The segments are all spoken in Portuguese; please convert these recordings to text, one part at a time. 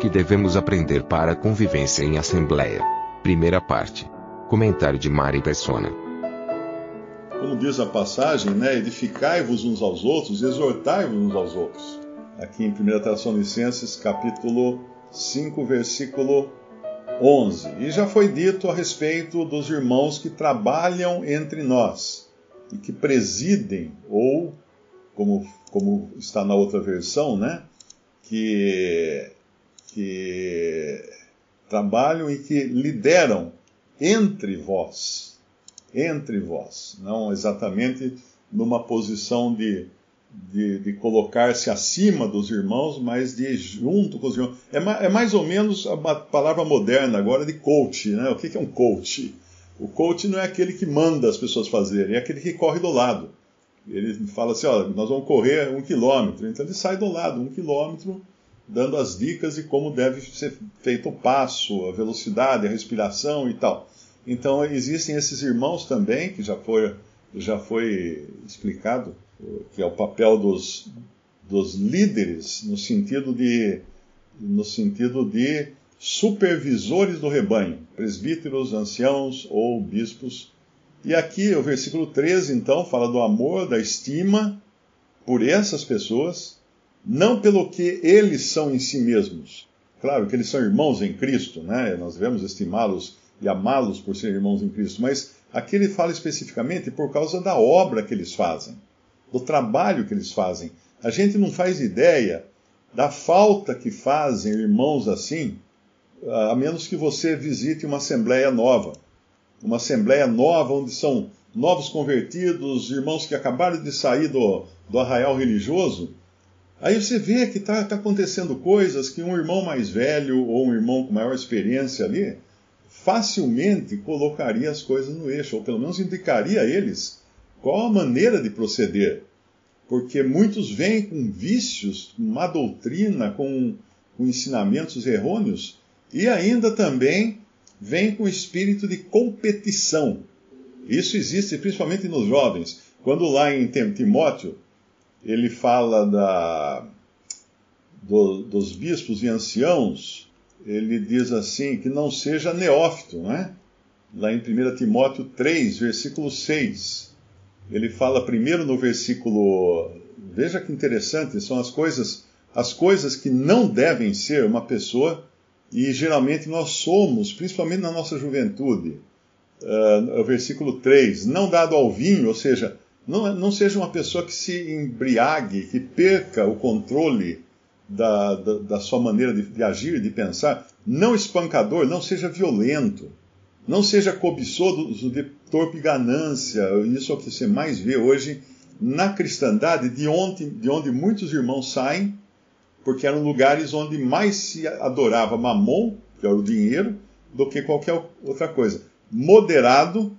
Que devemos aprender para a convivência em assembleia. Primeira parte. Comentário de Mari Persona. Como diz a passagem, né, edificai-vos uns aos outros, exortai-vos uns aos outros. Aqui em 1 Tessalonicenses, capítulo 5, versículo 11. E já foi dito a respeito dos irmãos que trabalham entre nós e que presidem, ou, como, como está na outra versão, né, que, que trabalham e que lideram entre vós. Entre vós. Não exatamente numa posição de de, de colocar-se acima dos irmãos, mas de junto com os irmãos. É, é, mais ou menos a palavra moderna agora de coach. Né? O que é um coach? O coach não é aquele que manda as pessoas fazerem, é aquele que corre do lado. Ele fala assim: ó, nós vamos correr um quilômetro. Então ele sai do lado, um quilômetro, dando as dicas de como deve ser feito o passo, a velocidade, a respiração e tal. Então existem esses irmãos também, que já foi, já foi explicado que é o papel dos, dos líderes no sentido de no sentido de supervisores do rebanho, presbíteros, anciãos ou bispos. E aqui o versículo 13 então fala do amor, da estima por essas pessoas, não pelo que eles são em si mesmos. Claro que eles são irmãos em Cristo, né? Nós devemos estimá-los e amá-los por serem irmãos em Cristo, mas aqui ele fala especificamente por causa da obra que eles fazem do trabalho que eles fazem. A gente não faz ideia da falta que fazem irmãos assim, a menos que você visite uma assembleia nova. Uma assembleia nova onde são novos convertidos, irmãos que acabaram de sair do, do arraial religioso. Aí você vê que está tá acontecendo coisas que um irmão mais velho ou um irmão com maior experiência ali facilmente colocaria as coisas no eixo, ou pelo menos indicaria a eles qual a maneira de proceder? Porque muitos vêm com vícios, má doutrina, com, com ensinamentos errôneos, e ainda também vêm com espírito de competição. Isso existe principalmente nos jovens. Quando lá em Timóteo ele fala da, do, dos bispos e anciãos, ele diz assim: que não seja neófito, né? Lá em 1 Timóteo 3, versículo 6 ele fala primeiro no versículo. Veja que interessante, são as coisas, as coisas que não devem ser uma pessoa, e geralmente nós somos, principalmente na nossa juventude. Uh, versículo 3: Não dado ao vinho, ou seja, não, não seja uma pessoa que se embriague, que perca o controle da, da, da sua maneira de, de agir, de pensar. Não espancador, não seja violento não seja cobiçoso de torpe ganância. Isso é o que você mais vê hoje na cristandade, de onde, de onde muitos irmãos saem, porque eram lugares onde mais se adorava mamon, que era o dinheiro, do que qualquer outra coisa. Moderado,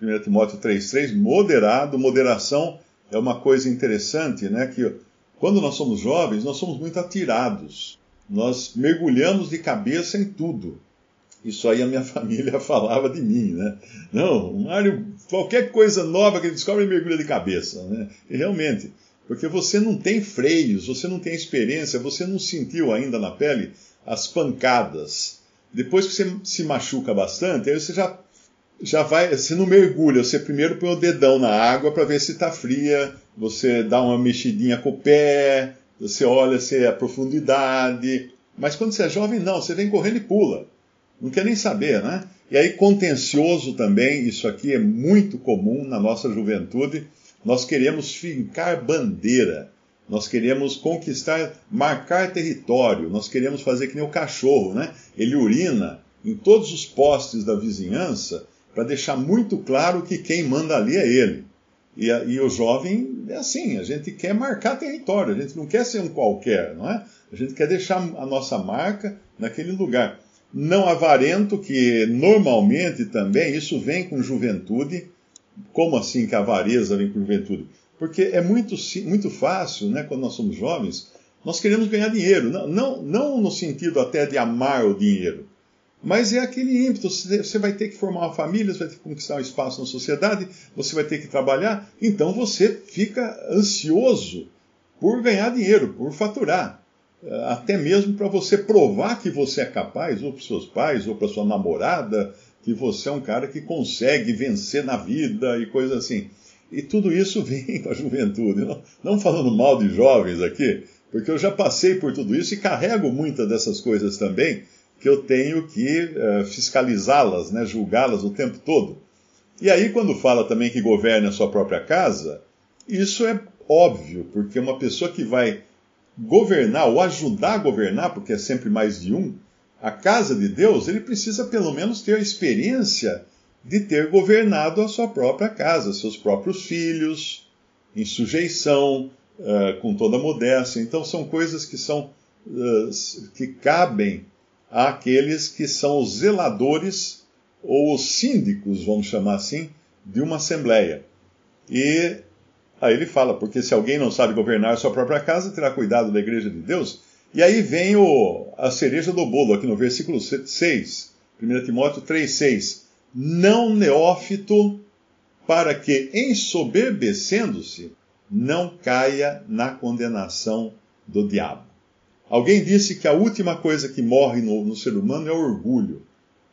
1 Timóteo 3,3, moderado, moderação é uma coisa interessante, né? Que quando nós somos jovens, nós somos muito atirados. Nós mergulhamos de cabeça em tudo. Isso aí a minha família falava de mim, né? Não, o Mário, qualquer coisa nova que ele descobre, ele mergulha de cabeça, né? E realmente, porque você não tem freios, você não tem experiência, você não sentiu ainda na pele as pancadas. Depois que você se machuca bastante, aí você já, já vai, você não mergulha, você primeiro põe o dedão na água para ver se está fria, você dá uma mexidinha com o pé, você olha se é a profundidade. Mas quando você é jovem, não, você vem correndo e pula não quer nem saber, né? E aí, contencioso também, isso aqui é muito comum na nossa juventude. Nós queremos fincar bandeira, nós queremos conquistar, marcar território, nós queremos fazer que nem o cachorro, né? Ele urina em todos os postes da vizinhança para deixar muito claro que quem manda ali é ele. E, e o jovem é assim, a gente quer marcar território, a gente não quer ser um qualquer, não é? A gente quer deixar a nossa marca naquele lugar. Não avarento, que normalmente também isso vem com juventude. Como assim que a avareza vem com juventude? Porque é muito, muito fácil, né, quando nós somos jovens, nós queremos ganhar dinheiro. Não, não, não no sentido até de amar o dinheiro, mas é aquele ímpeto. Você vai ter que formar uma família, você vai ter que conquistar um espaço na sociedade, você vai ter que trabalhar. Então você fica ansioso por ganhar dinheiro, por faturar. Até mesmo para você provar que você é capaz, ou para seus pais, ou para sua namorada, que você é um cara que consegue vencer na vida e coisas assim. E tudo isso vem com a juventude. Não, não falando mal de jovens aqui, porque eu já passei por tudo isso e carrego muitas dessas coisas também que eu tenho que uh, fiscalizá-las, né, julgá-las o tempo todo. E aí, quando fala também que governa a sua própria casa, isso é óbvio, porque uma pessoa que vai governar ou ajudar a governar, porque é sempre mais de um, a casa de Deus, ele precisa pelo menos ter a experiência de ter governado a sua própria casa, seus próprios filhos, em sujeição, uh, com toda modéstia. Então, são coisas que são uh, que cabem àqueles que são os zeladores ou os síndicos, vamos chamar assim, de uma assembleia. E aí ele fala, porque se alguém não sabe governar sua própria casa, terá cuidado da igreja de Deus. E aí vem o, a cereja do bolo, aqui no versículo 6, 1 Timóteo 3,6. Não neófito, para que, ensoberbecendo-se, não caia na condenação do diabo. Alguém disse que a última coisa que morre no, no, ser humano é o orgulho.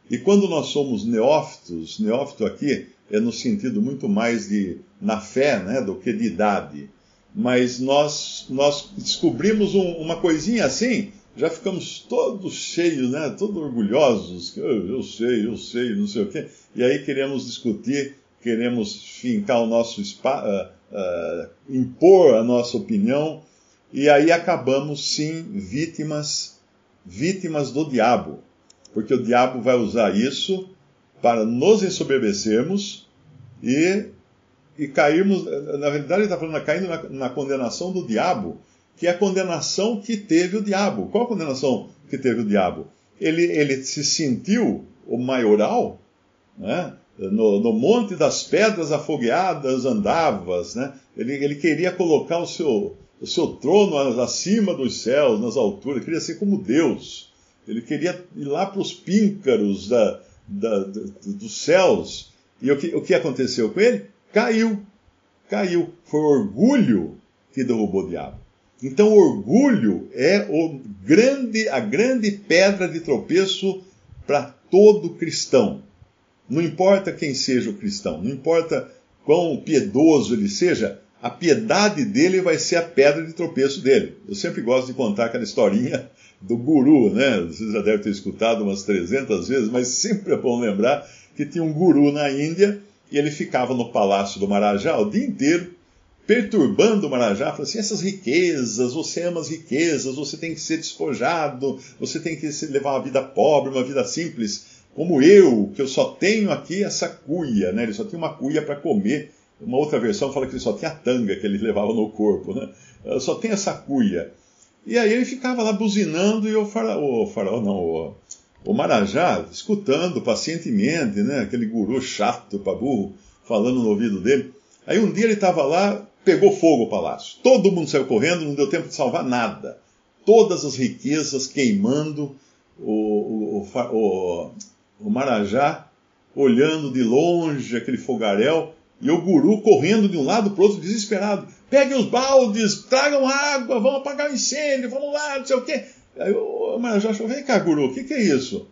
E quando nós somos neófitos, neófito aqui é no sentido muito mais de na fé, né, do que de idade. Mas nós, nós descobrimos um, uma coisinha assim, já ficamos todos cheios, né, todos orgulhosos. Eu, eu sei, eu sei, não sei o quê. E aí queremos discutir, queremos fincar o nosso espaço, uh, uh, impor a nossa opinião e aí acabamos sim vítimas, vítimas do diabo, porque o diabo vai usar isso para nos ensoberbecermos e, e cairmos. Na verdade, ele está falando caindo na, na condenação do diabo, que é a condenação que teve o diabo. Qual a condenação que teve o diabo? Ele, ele se sentiu o maioral, né? no, no, monte das pedras afogueadas andavas, né? ele, ele queria colocar o seu, o seu trono acima dos céus, nas alturas, ele queria ser como Deus. Ele queria ir lá para os píncaros da, da, da, dos céus. E o que, o que aconteceu com ele? Caiu. Caiu. Foi orgulho que derrubou o diabo. Então, o orgulho é o grande, a grande pedra de tropeço para todo cristão. Não importa quem seja o cristão, não importa quão piedoso ele seja, a piedade dele vai ser a pedra de tropeço dele. Eu sempre gosto de contar aquela historinha do guru, né? Vocês já devem ter escutado umas 300 vezes, mas sempre é bom lembrar que tinha um guru na Índia e ele ficava no palácio do Marajá o dia inteiro, perturbando o Marajá, falando assim, essas riquezas, você ama as riquezas, você tem que ser despojado, você tem que levar uma vida pobre, uma vida simples, como eu, que eu só tenho aqui essa cuia, né? Ele só tinha uma cuia para comer uma outra versão fala que ele só tinha tanga que ele levava no corpo, né? Só tem essa cuia. E aí ele ficava lá buzinando e o faraó, o faraó não, o, o Marajá, escutando pacientemente, né? Aquele guru chato para burro, falando no ouvido dele. Aí um dia ele estava lá, pegou fogo o palácio. Todo mundo saiu correndo, não deu tempo de salvar nada. Todas as riquezas queimando, o, o, o, o Marajá olhando de longe aquele fogaréu e o guru correndo de um lado para o outro, desesperado. Peguem os baldes, tragam água, vamos apagar o incêndio, vamos lá, não sei o quê. Aí o Marajá falou, vem cá, guru, o que, que é isso?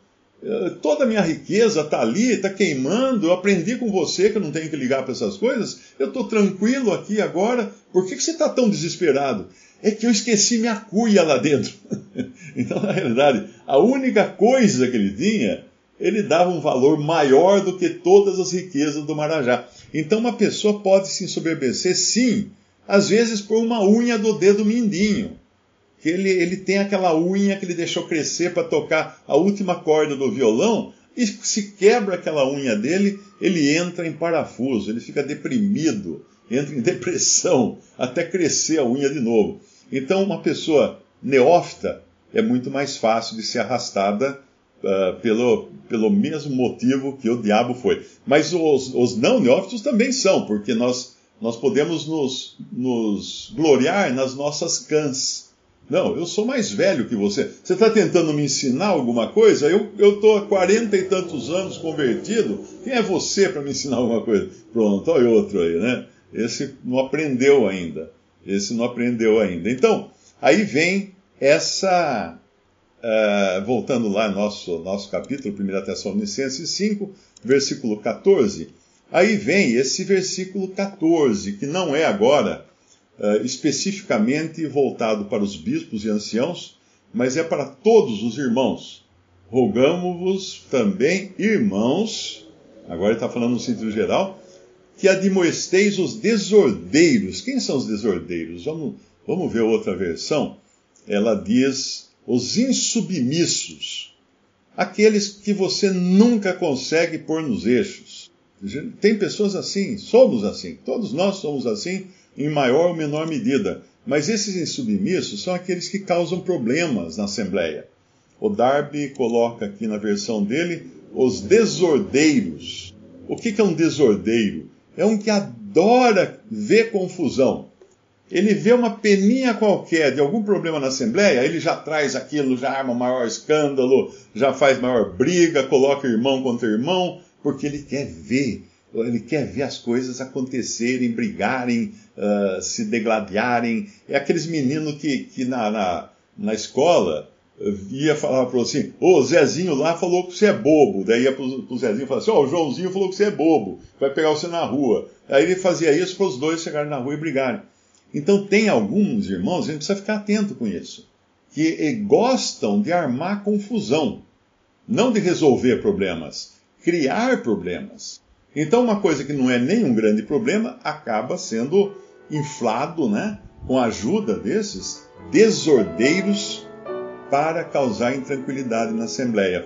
Toda a minha riqueza está ali, está queimando, eu aprendi com você que eu não tenho que ligar para essas coisas, eu estou tranquilo aqui agora, por que, que você está tão desesperado? É que eu esqueci minha cuia lá dentro. então, na realidade, a única coisa que ele tinha, ele dava um valor maior do que todas as riquezas do Marajá. Então uma pessoa pode se ensoberbecer, sim, às vezes por uma unha do dedo mindinho. Que ele, ele tem aquela unha que ele deixou crescer para tocar a última corda do violão, e se quebra aquela unha dele, ele entra em parafuso, ele fica deprimido, entra em depressão até crescer a unha de novo. Então, uma pessoa neófita é muito mais fácil de ser arrastada uh, pelo, pelo mesmo motivo que o diabo foi. Mas os, os não neófitos também são, porque nós, nós podemos nos, nos gloriar nas nossas cãs. Não, eu sou mais velho que você. Você está tentando me ensinar alguma coisa? Eu estou há quarenta e tantos anos convertido. Quem é você para me ensinar alguma coisa? Pronto, olha outro aí, né? Esse não aprendeu ainda. Esse não aprendeu ainda. Então, aí vem essa. Uh, voltando lá no nosso, nosso capítulo, 1 Tessalonicenses 5, versículo 14. Aí vem esse versículo 14, que não é agora uh, especificamente voltado para os bispos e anciãos, mas é para todos os irmãos. Rogamos-vos também, irmãos, agora ele está falando no sentido geral, que admoesteis os desordeiros. Quem são os desordeiros? Vamos, vamos ver outra versão. Ela diz os insubmissos, aqueles que você nunca consegue pôr nos eixos. Tem pessoas assim, somos assim, todos nós somos assim, em maior ou menor medida. Mas esses insubmissos são aqueles que causam problemas na Assembleia. O Darby coloca aqui na versão dele os desordeiros. O que é um desordeiro? É um que adora ver confusão. Ele vê uma peninha qualquer de algum problema na Assembleia, ele já traz aquilo, já arma maior escândalo, já faz maior briga, coloca irmão contra irmão, porque ele quer ver ele quer ver as coisas acontecerem, brigarem, uh, se degladiarem. É aqueles meninos que, que na, na, na escola ia falar para assim, ô, oh, Zezinho lá falou que você é bobo. Daí ia pro, pro Zezinho e falava assim, ó, oh, o Joãozinho falou que você é bobo, vai pegar você na rua. Aí ele fazia isso para os dois chegarem na rua e brigarem. Então tem alguns irmãos, a gente precisa ficar atento com isso, que gostam de armar confusão, não de resolver problemas, criar problemas. Então, uma coisa que não é nenhum grande problema acaba sendo inflado, né, com a ajuda desses desordeiros para causar intranquilidade na Assembleia.